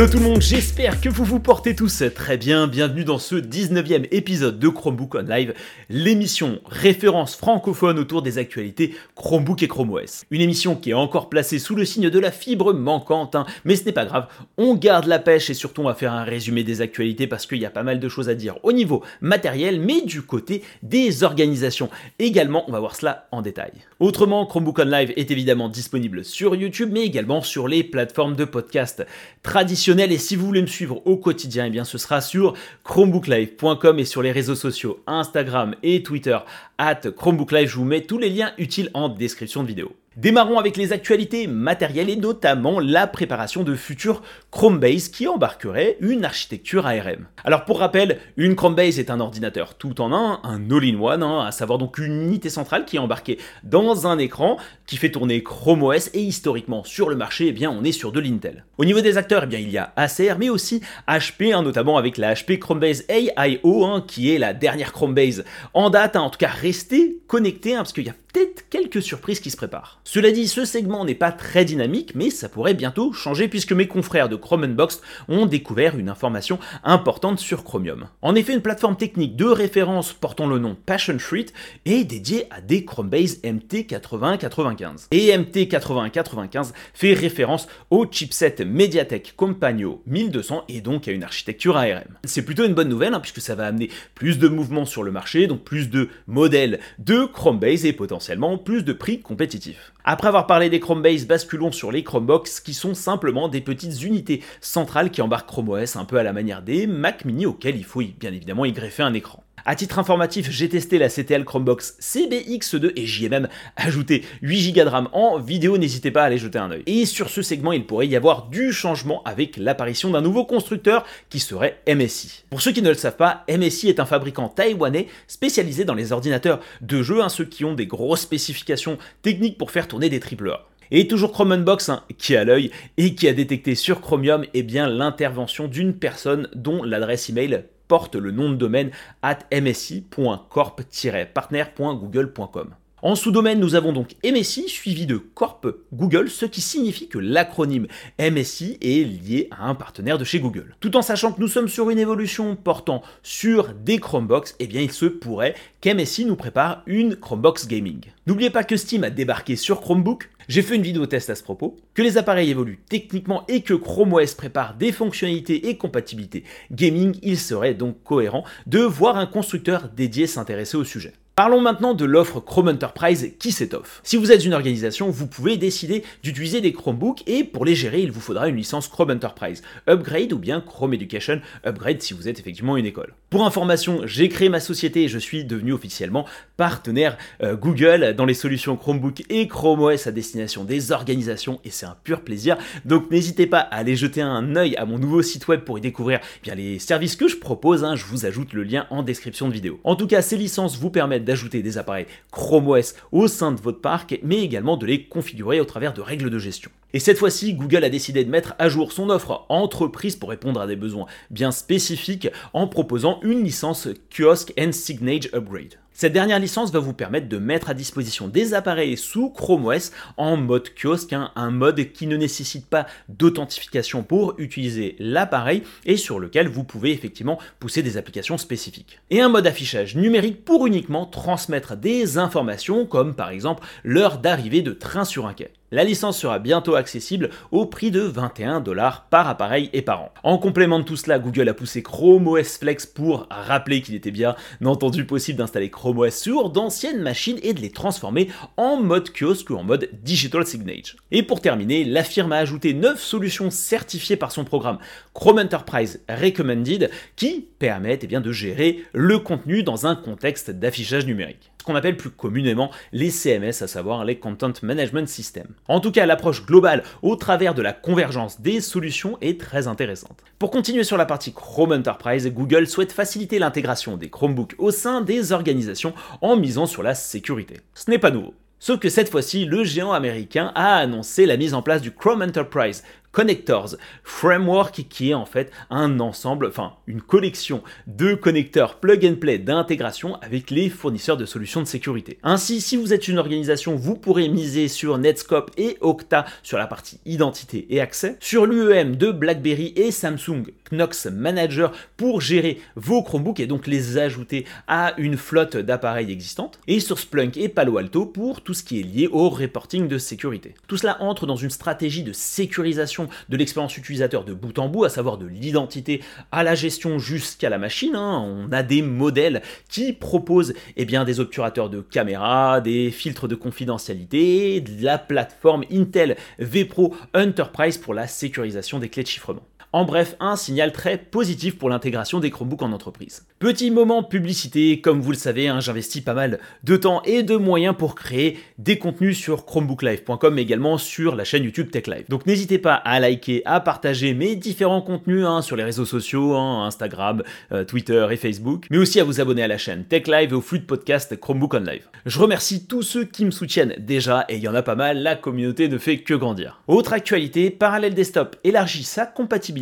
Hello tout le monde, j'espère que vous vous portez tous très bien. Bienvenue dans ce 19e épisode de Chromebook on Live, l'émission référence francophone autour des actualités Chromebook et Chrome OS. Une émission qui est encore placée sous le signe de la fibre manquante, hein, mais ce n'est pas grave, on garde la pêche et surtout on va faire un résumé des actualités parce qu'il y a pas mal de choses à dire au niveau matériel, mais du côté des organisations. Également, on va voir cela en détail. Autrement, Chromebook on Live est évidemment disponible sur YouTube, mais également sur les plateformes de podcast traditionnelles et si vous voulez me suivre au quotidien, eh bien ce sera sur chromebooklive.com et sur les réseaux sociaux Instagram et Twitter at chromebooklive. Je vous mets tous les liens utiles en description de vidéo. Démarrons avec les actualités matérielles et notamment la préparation de futurs Chromebase qui embarqueraient une architecture ARM. Alors pour rappel, une Chromebase est un ordinateur tout en un, un all-in-one, hein, à savoir donc une unité centrale qui est embarquée dans un écran qui fait tourner Chrome OS et historiquement sur le marché, eh bien on est sur de l'Intel. Au niveau des acteurs, eh bien il y a Acer mais aussi HP, hein, notamment avec la HP Chromebase AIO hein, qui est la dernière Chromebase en date, en tout cas restez connectés parce qu'il y a peut-être quelques surprises qui se préparent. Cela dit, ce segment n'est pas très dynamique, mais ça pourrait bientôt changer puisque mes confrères de Chrome Unboxed ont découvert une information importante sur Chromium. En effet, une plateforme technique de référence portant le nom Passion Fruit est dédiée à des Chromebase MT8095. Et MT8095 fait référence au chipset MediaTek Compagno 1200 et donc à une architecture ARM. C'est plutôt une bonne nouvelle hein, puisque ça va amener plus de mouvements sur le marché, donc plus de modèles de Chromebase et potentiellement plus de prix compétitifs. Après avoir parlé des Chromebase, basculons sur les Chromebox qui sont simplement des petites unités centrales qui embarquent Chrome OS un peu à la manière des Mac mini auxquels il faut bien évidemment y greffer un écran. A titre informatif, j'ai testé la CTL Chromebox CBX2 et j'y ai même ajouté 8 Go de RAM en vidéo, n'hésitez pas à aller jeter un oeil. Et sur ce segment, il pourrait y avoir du changement avec l'apparition d'un nouveau constructeur qui serait MSI. Pour ceux qui ne le savent pas, MSI est un fabricant taïwanais spécialisé dans les ordinateurs de jeu, hein, ceux qui ont des grosses spécifications techniques pour faire tourner des triple A. Et toujours Chrome Unbox hein, qui a l'œil et qui a détecté sur Chromium eh l'intervention d'une personne dont l'adresse email porte le nom de domaine at msi.corp-partner.google.com. En sous-domaine, nous avons donc MSI suivi de Corp Google, ce qui signifie que l'acronyme MSI est lié à un partenaire de chez Google. Tout en sachant que nous sommes sur une évolution portant sur des Chromebox, eh bien il se pourrait qu'MSI nous prépare une Chromebox Gaming. N'oubliez pas que Steam a débarqué sur Chromebook, j'ai fait une vidéo test à ce propos, que les appareils évoluent techniquement et que Chrome OS prépare des fonctionnalités et compatibilités gaming, il serait donc cohérent de voir un constructeur dédié s'intéresser au sujet. Parlons maintenant de l'offre Chrome Enterprise qui s'étoffe. Si vous êtes une organisation, vous pouvez décider d'utiliser des Chromebooks et pour les gérer, il vous faudra une licence Chrome Enterprise Upgrade ou bien Chrome Education Upgrade si vous êtes effectivement une école. Pour information, j'ai créé ma société et je suis devenu officiellement partenaire euh, Google dans les solutions Chromebook et Chrome OS à destination des organisations et c'est un pur plaisir. Donc n'hésitez pas à aller jeter un œil à mon nouveau site web pour y découvrir eh bien les services que je propose. Hein. je vous ajoute le lien en description de vidéo. En tout cas, ces licences vous permettent d'ajouter des appareils Chrome OS au sein de votre parc, mais également de les configurer au travers de règles de gestion. Et cette fois-ci, Google a décidé de mettre à jour son offre entreprise pour répondre à des besoins bien spécifiques en proposant une licence Kiosk and Signage Upgrade. Cette dernière licence va vous permettre de mettre à disposition des appareils sous Chrome OS en mode kiosque, hein, un mode qui ne nécessite pas d'authentification pour utiliser l'appareil et sur lequel vous pouvez effectivement pousser des applications spécifiques. Et un mode affichage numérique pour uniquement transmettre des informations comme par exemple l'heure d'arrivée de train sur un quai. La licence sera bientôt accessible au prix de 21 dollars par appareil et par an. En complément de tout cela, Google a poussé Chrome OS Flex pour rappeler qu'il était bien entendu possible d'installer Chrome OS sur d'anciennes machines et de les transformer en mode kiosque ou en mode Digital Signage. Et pour terminer, la firme a ajouté 9 solutions certifiées par son programme Chrome Enterprise Recommended qui permettent eh bien, de gérer le contenu dans un contexte d'affichage numérique ce qu'on appelle plus communément les CMS, à savoir les Content Management Systems. En tout cas, l'approche globale au travers de la convergence des solutions est très intéressante. Pour continuer sur la partie Chrome Enterprise, Google souhaite faciliter l'intégration des Chromebooks au sein des organisations en misant sur la sécurité. Ce n'est pas nouveau. Sauf que cette fois-ci, le géant américain a annoncé la mise en place du Chrome Enterprise Connectors Framework qui est en fait un ensemble, enfin une collection de connecteurs plug and play d'intégration avec les fournisseurs de solutions de sécurité. Ainsi, si vous êtes une organisation, vous pourrez miser sur Netscope et Okta sur la partie identité et accès, sur l'UEM de BlackBerry et Samsung Knox Manager pour gérer vos Chromebooks et donc les ajouter à une flotte d'appareils existantes, et sur Splunk et Palo Alto pour tout ce qui est lié au reporting de sécurité. Tout cela entre dans une stratégie de sécurisation de l'expérience utilisateur de bout en bout, à savoir de l'identité à la gestion jusqu'à la machine. Hein. On a des modèles qui proposent eh bien, des obturateurs de caméra, des filtres de confidentialité, de la plateforme Intel vPro Enterprise pour la sécurisation des clés de chiffrement. En bref, un signal très positif pour l'intégration des Chromebooks en entreprise. Petit moment publicité, comme vous le savez, hein, j'investis pas mal de temps et de moyens pour créer des contenus sur chromebooklive.com mais également sur la chaîne YouTube TechLive. Donc n'hésitez pas à liker, à partager mes différents contenus hein, sur les réseaux sociaux, hein, Instagram, euh, Twitter et Facebook, mais aussi à vous abonner à la chaîne TechLive et au flux de podcast Chromebook on Live. Je remercie tous ceux qui me soutiennent déjà et il y en a pas mal, la communauté ne fait que grandir. Autre actualité, Parallel Desktop élargit sa compatibilité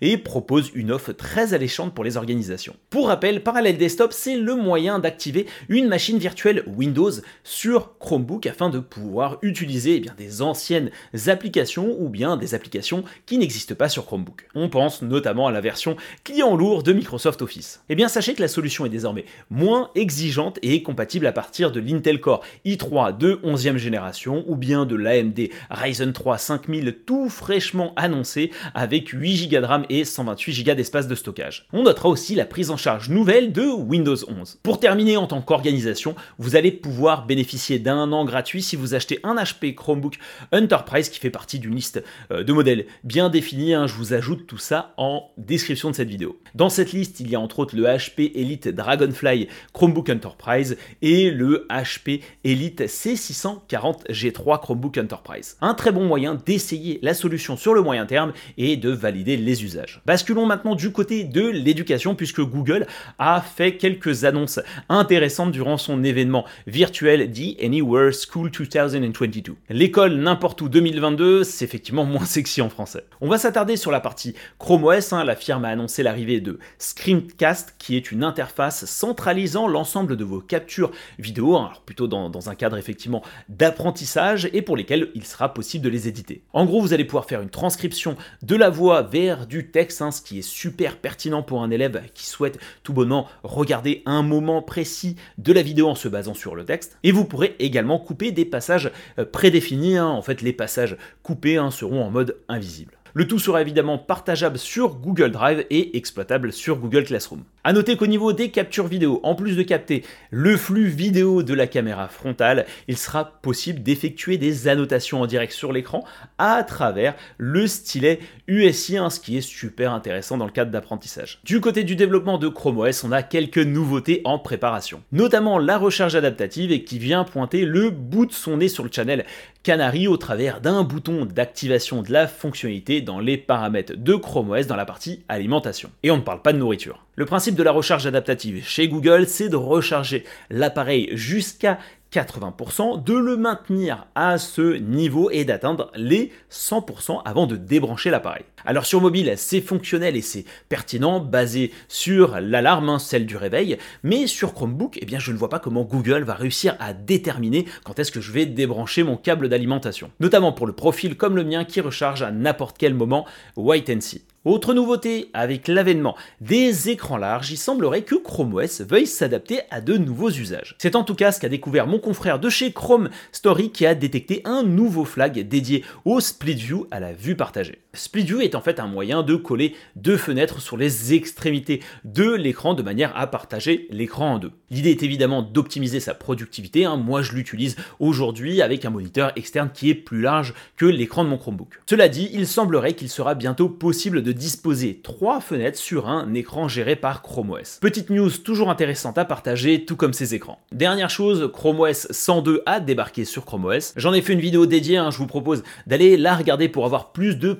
et propose une offre très alléchante pour les organisations. Pour rappel, Parallel Desktop, c'est le moyen d'activer une machine virtuelle Windows sur Chromebook afin de pouvoir utiliser eh bien, des anciennes applications ou bien des applications qui n'existent pas sur Chromebook. On pense notamment à la version client lourd de Microsoft Office. Eh bien, sachez que la solution est désormais moins exigeante et compatible à partir de l'Intel Core i3 de 11e génération ou bien de l'AMD Ryzen 3 5000 tout fraîchement annoncé avec 8 Go de RAM et 128 Go d'espace de stockage. On notera aussi la prise en charge nouvelle de Windows 11. Pour terminer, en tant qu'organisation, vous allez pouvoir bénéficier d'un an gratuit si vous achetez un HP Chromebook Enterprise qui fait partie d'une liste euh, de modèles bien définie. Hein. Je vous ajoute tout ça en description de cette vidéo. Dans cette liste, il y a entre autres le HP Elite Dragonfly Chromebook Enterprise et le HP Elite C640 G3 Chromebook Enterprise. Un très bon moyen d'essayer la solution sur le moyen terme et de valider les usages. Basculons maintenant du côté de l'éducation puisque Google a fait quelques annonces intéressantes durant son événement virtuel dit Anywhere School 2022. L'école n'importe où 2022, c'est effectivement moins sexy en français. On va s'attarder sur la partie Chrome OS. Hein. la firme a annoncé l'arrivée de Screencast qui est une interface centralisant l'ensemble de vos captures vidéo, hein. alors plutôt dans, dans un cadre effectivement d'apprentissage et pour lesquels il sera possible de les éditer. En gros, vous allez pouvoir faire une transcription de la voix du texte, hein, ce qui est super pertinent pour un élève qui souhaite tout bonnement regarder un moment précis de la vidéo en se basant sur le texte. Et vous pourrez également couper des passages euh, prédéfinis, hein. en fait les passages coupés hein, seront en mode invisible. Le tout sera évidemment partageable sur Google Drive et exploitable sur Google Classroom. A noter qu'au niveau des captures vidéo, en plus de capter le flux vidéo de la caméra frontale, il sera possible d'effectuer des annotations en direct sur l'écran à travers le stylet USI, ce qui est super intéressant dans le cadre d'apprentissage. Du côté du développement de Chrome OS, on a quelques nouveautés en préparation, notamment la recharge adaptative et qui vient pointer le bout de son nez sur le channel Canary au travers d'un bouton d'activation de la fonctionnalité dans les paramètres de Chrome OS dans la partie alimentation. Et on ne parle pas de nourriture. Le principe de la recharge adaptative chez Google, c'est de recharger l'appareil jusqu'à 80%, de le maintenir à ce niveau et d'atteindre les 100% avant de débrancher l'appareil. Alors sur mobile, c'est fonctionnel et c'est pertinent, basé sur l'alarme, hein, celle du réveil, mais sur Chromebook, eh bien je ne vois pas comment Google va réussir à déterminer quand est-ce que je vais débrancher mon câble d'alimentation. Notamment pour le profil comme le mien qui recharge à n'importe quel moment White and See. Autre nouveauté, avec l'avènement des écrans larges, il semblerait que Chrome OS veuille s'adapter à de nouveaux usages. C'est en tout cas ce qu'a découvert mon confrère de chez Chrome Story qui a détecté un nouveau flag dédié au split view à la vue partagée. Split view est en fait un moyen de coller deux fenêtres sur les extrémités de l'écran de manière à partager l'écran en deux. L'idée est évidemment d'optimiser sa productivité, hein. moi je l'utilise aujourd'hui avec un moniteur externe qui est plus large que l'écran de mon Chromebook. Cela dit, il semblerait qu'il sera bientôt possible de disposer trois fenêtres sur un écran géré par Chrome OS. Petite news toujours intéressante à partager, tout comme ces écrans. Dernière chose, Chrome OS 102 a débarqué sur Chrome OS. J'en ai fait une vidéo dédiée, hein, je vous propose d'aller la regarder pour avoir plus de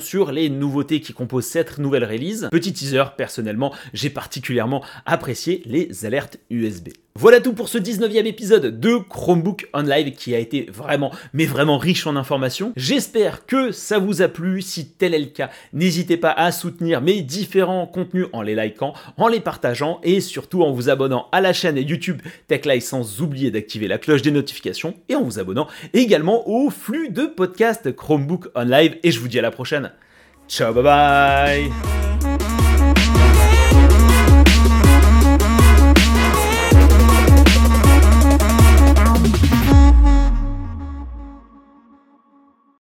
sur les nouveautés qui composent cette nouvelle release. Petit teaser, personnellement, j'ai particulièrement apprécié les alertes USB. Voilà tout pour ce 19e épisode de Chromebook on Live qui a été vraiment, mais vraiment riche en informations. J'espère que ça vous a plu. Si tel est le cas, n'hésitez pas à soutenir mes différents contenus en les likant, en les partageant et surtout en vous abonnant à la chaîne YouTube TechLive sans oublier d'activer la cloche des notifications et en vous abonnant également au flux de podcasts Chromebook on Live. Et je vous dis à la prochaine. Ciao, bye bye